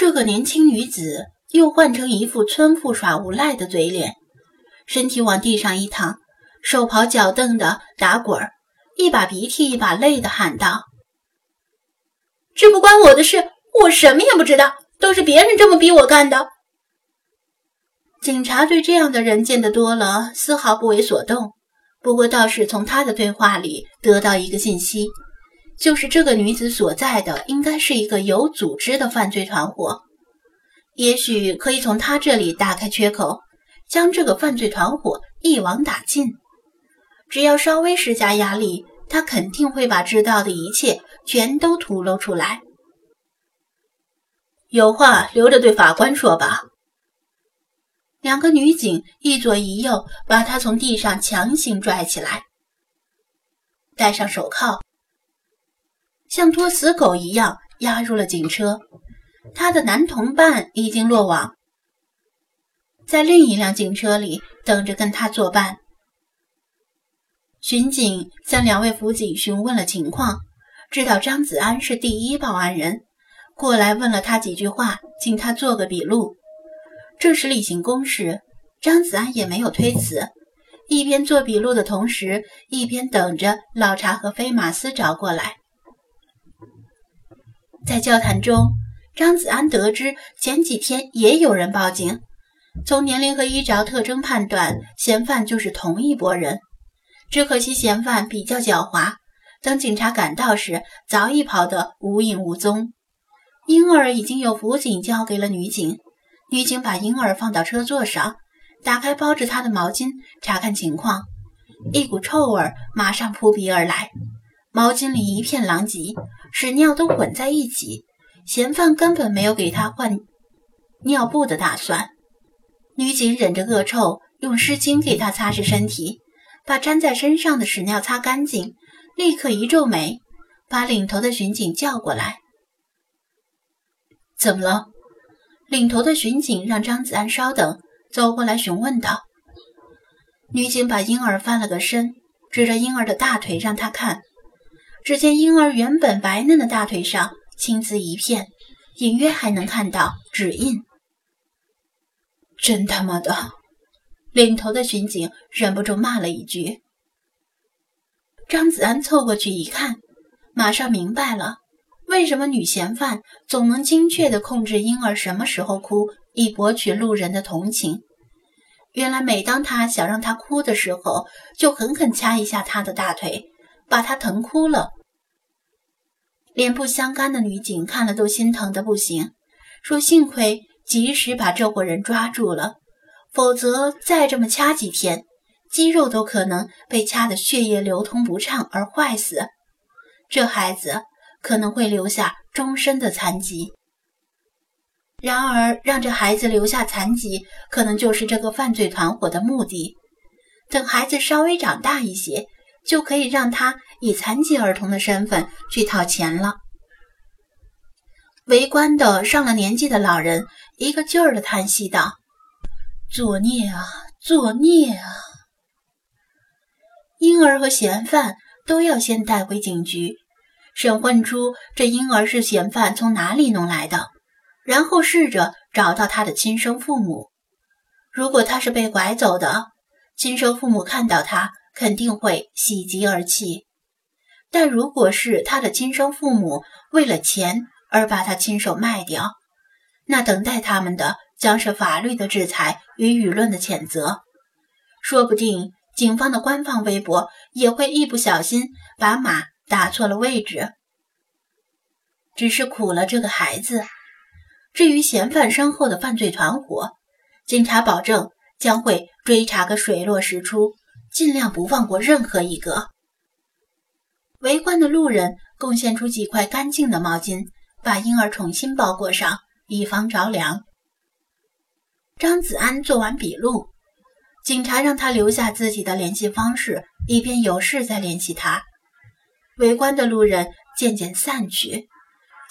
这个年轻女子又换成一副村妇耍无赖的嘴脸，身体往地上一躺，手刨脚蹬的打滚儿，一把鼻涕一把泪的喊道：“这不关我的事，我什么也不知道，都是别人这么逼我干的。”警察对这样的人见得多了，丝毫不为所动。不过倒是从他的对话里得到一个信息，就是这个女子所在的应该是一个有组织的犯罪团伙。也许可以从她这里打开缺口，将这个犯罪团伙一网打尽。只要稍微施加压力，她肯定会把知道的一切全都吐露出来。有话留着对法官说吧。两个女警一左一右把他从地上强行拽起来，戴上手铐，像拖死狗一样押入了警车。他的男同伴已经落网，在另一辆警车里等着跟他作伴。巡警向两位辅警询问了情况，知道张子安是第一报案人，过来问了他几句话，请他做个笔录。这是例行公事，张子安也没有推辞，一边做笔录的同时，一边等着老查和飞马斯找过来。在交谈中，张子安得知前几天也有人报警，从年龄和衣着特征判断，嫌犯就是同一拨人。只可惜嫌犯比较狡猾，等警察赶到时，早已跑得无影无踪。婴儿已经有辅警交给了女警。女警把婴儿放到车座上，打开包着他的毛巾，查看情况。一股臭味马上扑鼻而来，毛巾里一片狼藉，屎尿都混在一起。嫌犯根本没有给他换尿布的打算。女警忍着恶臭，用湿巾给他擦拭身体，把粘在身上的屎尿擦干净，立刻一皱眉，把领头的巡警叫过来：“怎么了？”领头的巡警让张子安稍等，走过来询问道：“女警把婴儿翻了个身，指着婴儿的大腿让他看。只见婴儿原本白嫩的大腿上青紫一片，隐约还能看到指印。真他妈的！”领头的巡警忍不住骂了一句。张子安凑过去一看，马上明白了。为什么女嫌犯总能精确地控制婴儿什么时候哭，以博取路人的同情？原来，每当她想让他哭的时候，就狠狠掐一下他的大腿，把他疼哭了。脸不相干的女警看了都心疼的不行，说：“幸亏及时把这伙人抓住了，否则再这么掐几天，肌肉都可能被掐得血液流通不畅而坏死。这孩子。”可能会留下终身的残疾。然而，让这孩子留下残疾，可能就是这个犯罪团伙的目的。等孩子稍微长大一些，就可以让他以残疾儿童的身份去讨钱了。围观的上了年纪的老人一个劲儿的叹息道：“作孽啊，作孽啊！”婴儿和嫌犯都要先带回警局。审问出这婴儿是嫌犯从哪里弄来的，然后试着找到他的亲生父母。如果他是被拐走的，亲生父母看到他肯定会喜极而泣；但如果是他的亲生父母为了钱而把他亲手卖掉，那等待他们的将是法律的制裁与舆论的谴责。说不定警方的官方微博也会一不小心把马。打错了位置，只是苦了这个孩子。至于嫌犯身后的犯罪团伙，警察保证将会追查个水落石出，尽量不放过任何一个。围观的路人贡献出几块干净的毛巾，把婴儿重新包裹上，以防着凉。张子安做完笔录，警察让他留下自己的联系方式，以便有事再联系他。围观的路人渐渐散去，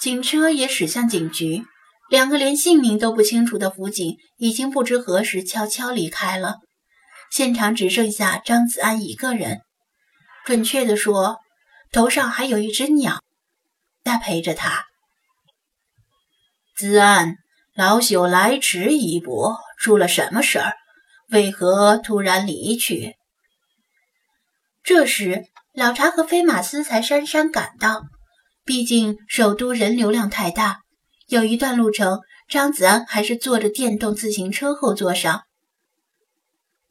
警车也驶向警局。两个连姓名都不清楚的辅警已经不知何时悄悄离开了，现场只剩下张子安一个人。准确地说，头上还有一只鸟在陪着他。子安，老朽来迟一步，出了什么事儿？为何突然离去？这时，老查和飞马斯才姗姗赶到。毕竟首都人流量太大，有一段路程，张子安还是坐着电动自行车后座上。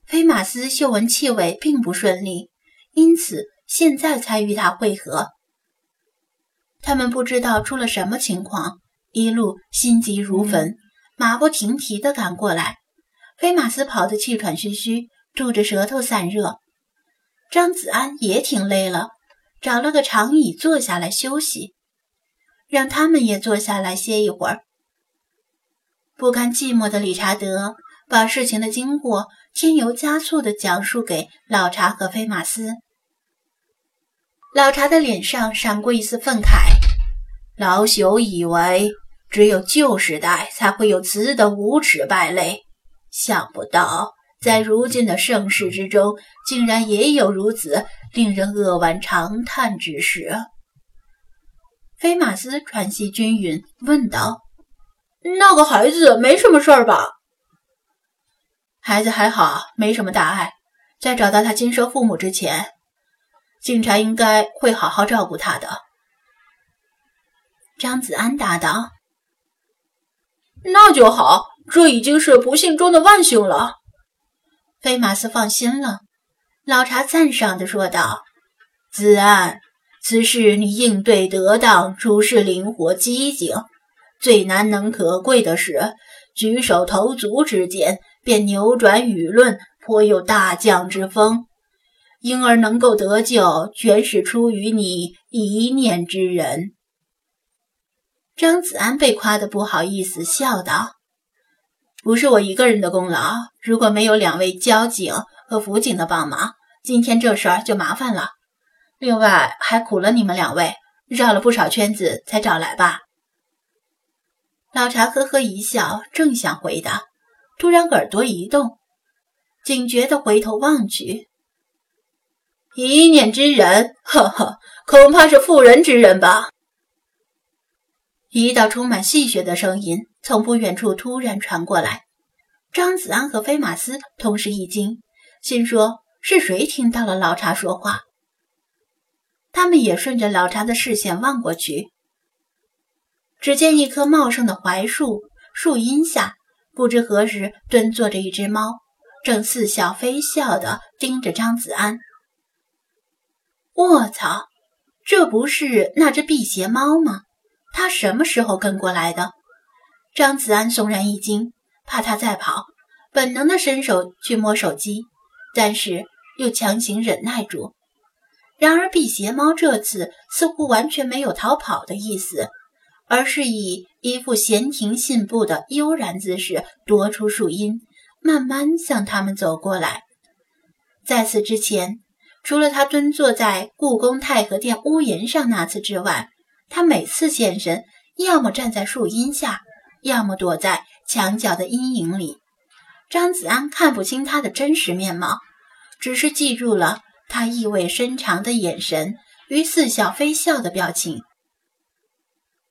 菲马斯嗅闻气味并不顺利，因此现在才与他会合。他们不知道出了什么情况，一路心急如焚，马不停蹄地赶过来。菲马斯跑得气喘吁吁，吐着舌头散热。张子安也挺累了，找了个长椅坐下来休息，让他们也坐下来歇一会儿。不甘寂寞的理查德把事情的经过添油加醋地讲述给老查和菲马斯。老查的脸上闪过一丝愤慨：“老朽以为只有旧时代才会有此等无耻败类。”想不到，在如今的盛世之中，竟然也有如此令人扼腕长叹之事。菲马斯喘息均匀，问道：“那个孩子没什么事儿吧？”“孩子还好，没什么大碍。在找到他亲生父母之前，警察应该会好好照顾他的。”张子安答道：“那就好。”这已经是不幸中的万幸了，菲马斯放心了。老查赞赏地说道：“子安，此事你应对得当，处事灵活机警。最难能可贵的是，举手投足之间便扭转舆论，颇有大将之风。婴儿能够得救，全是出于你一念之仁。”张子安被夸得不好意思，笑道。不是我一个人的功劳，如果没有两位交警和辅警的帮忙，今天这事儿就麻烦了。另外还苦了你们两位，绕了不少圈子才找来吧。老查呵呵一笑，正想回答，突然耳朵一动，警觉地回头望去。一念之仁，呵呵，恐怕是妇人之仁吧。一道充满戏谑的声音从不远处突然传过来，张子安和菲马斯同时一惊，心说是谁听到了老查说话？他们也顺着老查的视线望过去，只见一棵茂盛的槐树树荫下，不知何时蹲坐着一只猫，正似笑非笑地盯着张子安。卧槽，这不是那只辟邪猫吗？它什么时候跟过来的？张子安悚然一惊，怕它再跑，本能的伸手去摸手机，但是又强行忍耐住。然而辟邪猫这次似乎完全没有逃跑的意思，而是以一副闲庭信步的悠然姿势踱出树荫，慢慢向他们走过来。在此之前，除了他蹲坐在故宫太和殿屋檐上那次之外，他每次现身，要么站在树荫下，要么躲在墙角的阴影里。张子安看不清他的真实面貌，只是记住了他意味深长的眼神与似笑非笑的表情。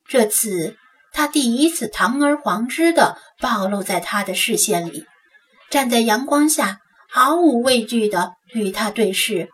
这次，他第一次堂而皇之的暴露在他的视线里，站在阳光下，毫无畏惧的与他对视。